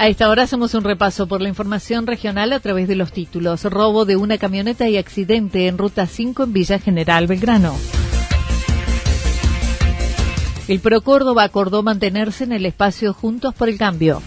A esta hora hacemos un repaso por la información regional a través de los títulos. Robo de una camioneta y accidente en Ruta 5 en Villa General Belgrano. El Pro Córdoba acordó mantenerse en el espacio Juntos por el Cambio.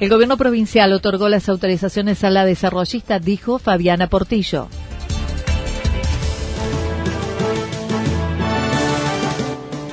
El gobierno provincial otorgó las autorizaciones a la desarrollista, dijo Fabiana Portillo.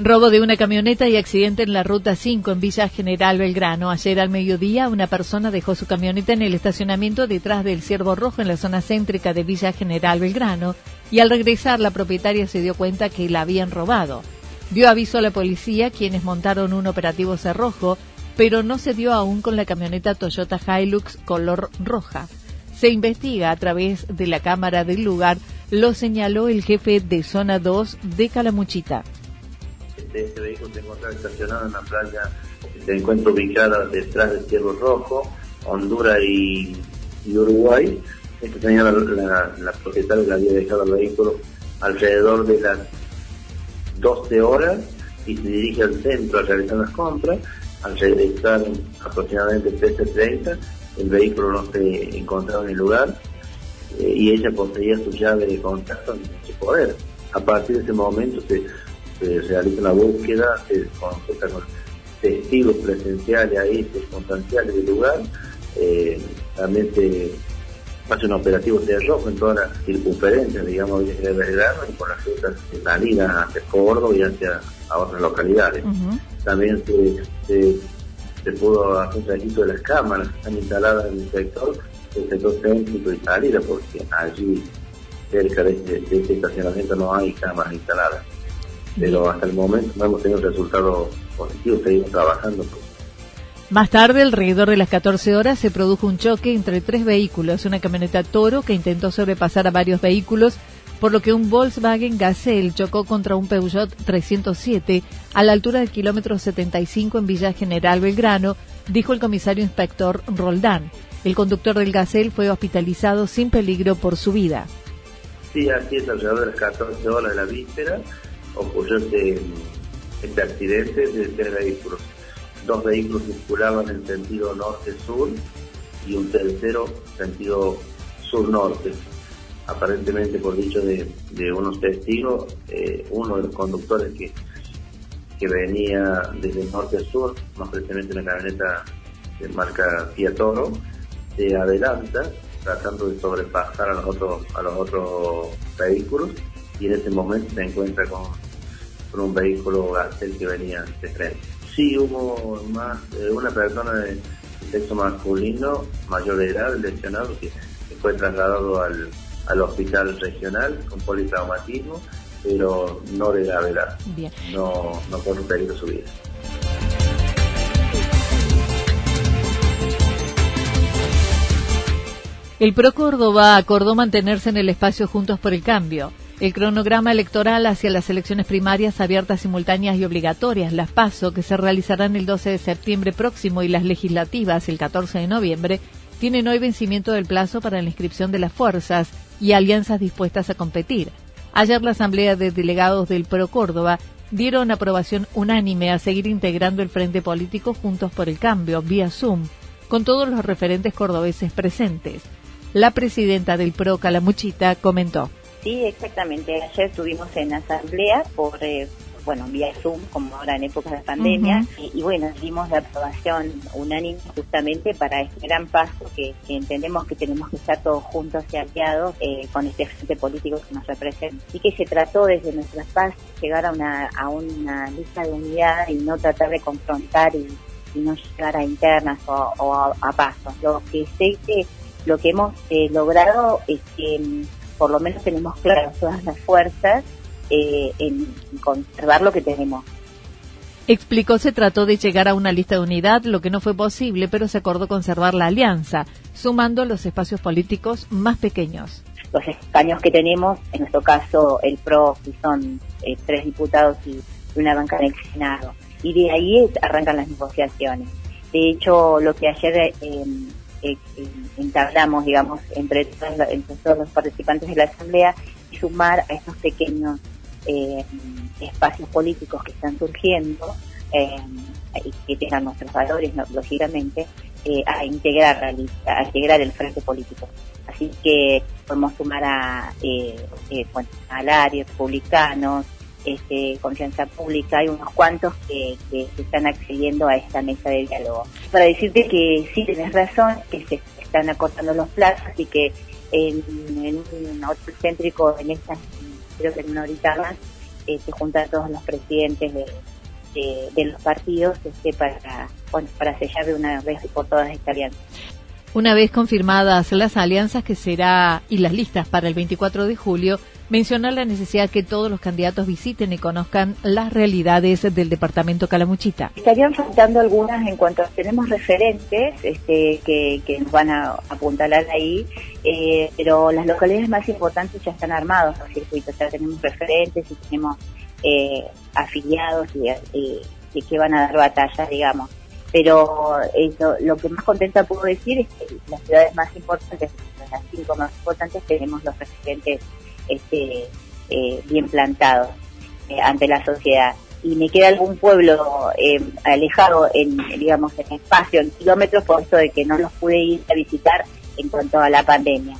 Robo de una camioneta y accidente en la ruta 5 en Villa General Belgrano. Ayer al mediodía una persona dejó su camioneta en el estacionamiento detrás del Ciervo Rojo en la zona céntrica de Villa General Belgrano y al regresar la propietaria se dio cuenta que la habían robado. Dio aviso a la policía quienes montaron un operativo cerrojo, pero no se dio aún con la camioneta Toyota Hilux color roja. Se investiga a través de la cámara del lugar, lo señaló el jefe de zona 2 de Calamuchita este vehículo se encuentra estacionado en la playa se encuentra ubicada detrás del Ciervo Rojo, Honduras y, Uruguay. Esta señora, la, la, propietaria, le había dejado el vehículo alrededor de las 12 horas y se dirige al centro a realizar las compras. Al regresar aproximadamente 13.30, el vehículo no se encontraba en el lugar eh, y ella poseía su llave de contacto en su poder. A partir de ese momento se se realiza una búsqueda, se consulta con testigos presenciales ahí, circunstanciales del lugar, eh, también se hace un operativo de rojo en todas las circunferencias, digamos, de Belgrano y por las rutas de salida hacia Córdoba y hacia otras localidades. También se, se, pudo hacer un registro de las cámaras que están instaladas en el sector, el sector céntrico y salida, porque allí cerca de este, de este estacionamiento no hay cámaras instaladas pero hasta el momento no hemos tenido resultados positivos, seguimos trabajando. Más tarde, alrededor de las 14 horas, se produjo un choque entre tres vehículos, una camioneta Toro que intentó sobrepasar a varios vehículos, por lo que un Volkswagen Gazelle chocó contra un Peugeot 307 a la altura del kilómetro 75 en Villa General Belgrano, dijo el comisario inspector Roldán. El conductor del Gazelle fue hospitalizado sin peligro por su vida. Sí, así es, alrededor de las 14 horas de la víspera ocurrió este, este accidente de tres vehículos. Dos vehículos circulaban en sentido norte-sur y un tercero sentido sur-norte. Aparentemente, por dicho de, unos testigos, eh, uno de los conductores que, que venía desde el norte-sur, más precisamente una camioneta de marca Fiat Toro, se adelanta tratando de sobrepasar a los otros a los otros vehículos y en ese momento se encuentra con, con un vehículo Gazelle que venía de frente. Sí, hubo más eh, una persona de sexo masculino mayor de edad lesionado que, fue trasladado al, al hospital regional con politraumatismo, pero no de gravedad. Bien. No, no un peligro su vida. El Pro Córdoba acordó mantenerse en el espacio Juntos por el Cambio. El cronograma electoral hacia las elecciones primarias abiertas, simultáneas y obligatorias, las PASO, que se realizarán el 12 de septiembre próximo y las legislativas el 14 de noviembre, tienen hoy vencimiento del plazo para la inscripción de las fuerzas y alianzas dispuestas a competir. Ayer la Asamblea de Delegados del Pro Córdoba dieron aprobación unánime a seguir integrando el Frente Político Juntos por el Cambio, vía Zoom, con todos los referentes cordobeses presentes. La presidenta del PRO Calamuchita comentó. Sí, exactamente. Ayer estuvimos en asamblea por, eh, bueno, vía Zoom, como ahora en época de pandemia, y, bueno, dimos la aprobación unánime justamente para este gran paso que, entendemos que tenemos que estar todos juntos y aliados eh, con este frente político que nos representa. Y que se trató desde nuestras paz llegar a una, a una lista de unidad y no tratar de confrontar y, no llegar a internas o, a, a, pasos. Lo que sé que lo que hemos eh, logrado es que mm, por lo menos tenemos claras todas las fuerzas eh, en conservar lo que tenemos. Explicó se trató de llegar a una lista de unidad, lo que no fue posible, pero se acordó conservar la alianza, sumando los espacios políticos más pequeños. Los escaños que tenemos, en nuestro caso el PRO, que son eh, tres diputados y una banca en el Senado, y de ahí arrancan las negociaciones. De hecho, lo que ayer eh, eh, entablamos, digamos, entre, todos los participantes de la Asamblea y sumar a estos pequeños eh, espacios políticos que están surgiendo eh, y que tengan nuestros valores, lógicamente, eh, a integrar a, a integrar el frente político. Así que podemos sumar a, eh, bueno, área, republicanos, este, confianza pública, hay unos cuantos que, están accediendo a esta mesa de diálogo. Para decirte que sí, tienes razón, que se están acortando los plazos y que en, un otro céntrico, en esta, creo que en una horita más, se juntan todos los presidentes de, los partidos este, para, para sellar de una vez por todas esta alianza. Una vez confirmadas las alianzas que será y las listas para el 24 de julio, mencionó la necesidad que todos los candidatos visiten y conozcan las realidades del departamento Calamuchita. Estarían faltando algunas en cuanto tenemos referentes este, que, nos van a apuntalar ahí, eh, pero las localidades más importantes ya están armados los circuitos, ya tenemos referentes y tenemos eh, afiliados y, que van a dar batalla, digamos pero eso, lo que más contenta puedo decir es que las ciudades más importantes, las cinco más importantes, tenemos los referentes este, eh, bien plantados eh, ante la sociedad. Y me queda algún pueblo eh, alejado en, digamos, en espacio, en kilómetros, por esto de que no los pude ir a visitar en cuanto a la pandemia.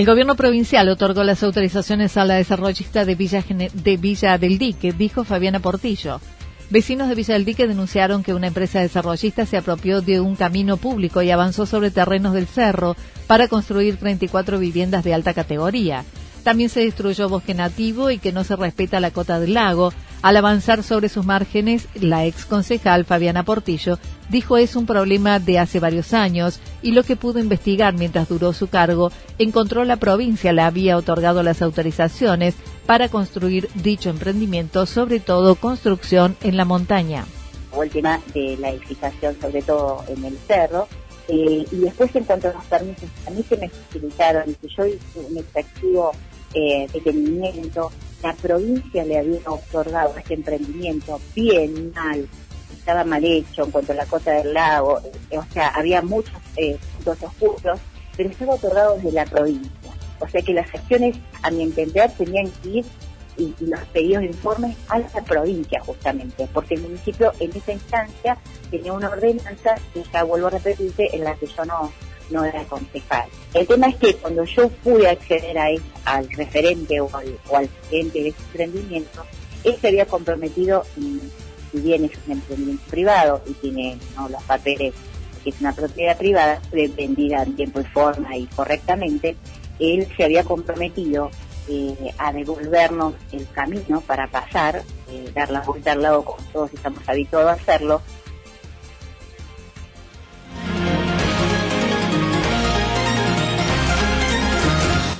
El gobierno provincial otorgó las autorizaciones a la desarrollista de Villa, de Villa del Dique, dijo Fabiana Portillo. Vecinos de Villa del Dique denunciaron que una empresa desarrollista se apropió de un camino público y avanzó sobre terrenos del cerro para construir 34 viviendas de alta categoría. También se destruyó bosque nativo y que no se respeta la cota del lago. Al avanzar sobre sus márgenes, la ex concejal Fabiana Portillo dijo es un problema de hace varios años y lo que pudo investigar mientras duró su cargo, encontró la provincia le había otorgado las autorizaciones para construir dicho emprendimiento, sobre todo construcción en la montaña. el tema de la edificación, sobre todo en el cerro, eh, y después en cuanto a los permisos, a mí se me facilitaron, que yo hice un extractivo eh, detenimiento, la provincia le había otorgado este emprendimiento bien mal, estaba mal hecho en cuanto a la cosa del lago, eh, o sea, había muchos eh, puntos oscuros, pero estaba otorgado desde la provincia. O sea que las gestiones, a mi entender, tenían que ir y, los pedidos de informes a la provincia justamente, porque el municipio en esa instancia tenía una ordenanza, que ya vuelvo a repetirte, en la que yo no, no era concejal. El tema es que cuando yo pude acceder a al referente o al, o al de ese emprendimiento, él se había comprometido, si bien es un emprendimiento privado y tiene los papeles que es una propiedad privada, vendida en tiempo y forma y correctamente, él se había comprometido eh, a devolvernos el camino para pasar, eh, dar la vuelta al lado como todos estamos habituados a hacerlo.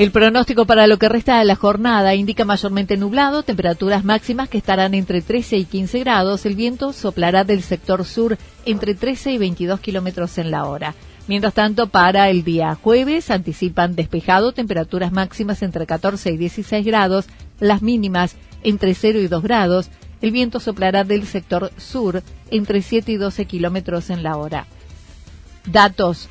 El pronóstico para lo que resta de la jornada indica mayormente nublado, temperaturas máximas que estarán entre 13 y 15 grados. El viento soplará del sector sur entre 13 y 22 kilómetros en la hora. Mientras tanto, para el día jueves anticipan despejado, temperaturas máximas entre 14 y 16 grados, las mínimas entre 0 y 2 grados. El viento soplará del sector sur entre 7 y 12 kilómetros en la hora. Datos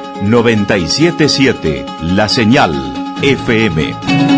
977 La Señal FM.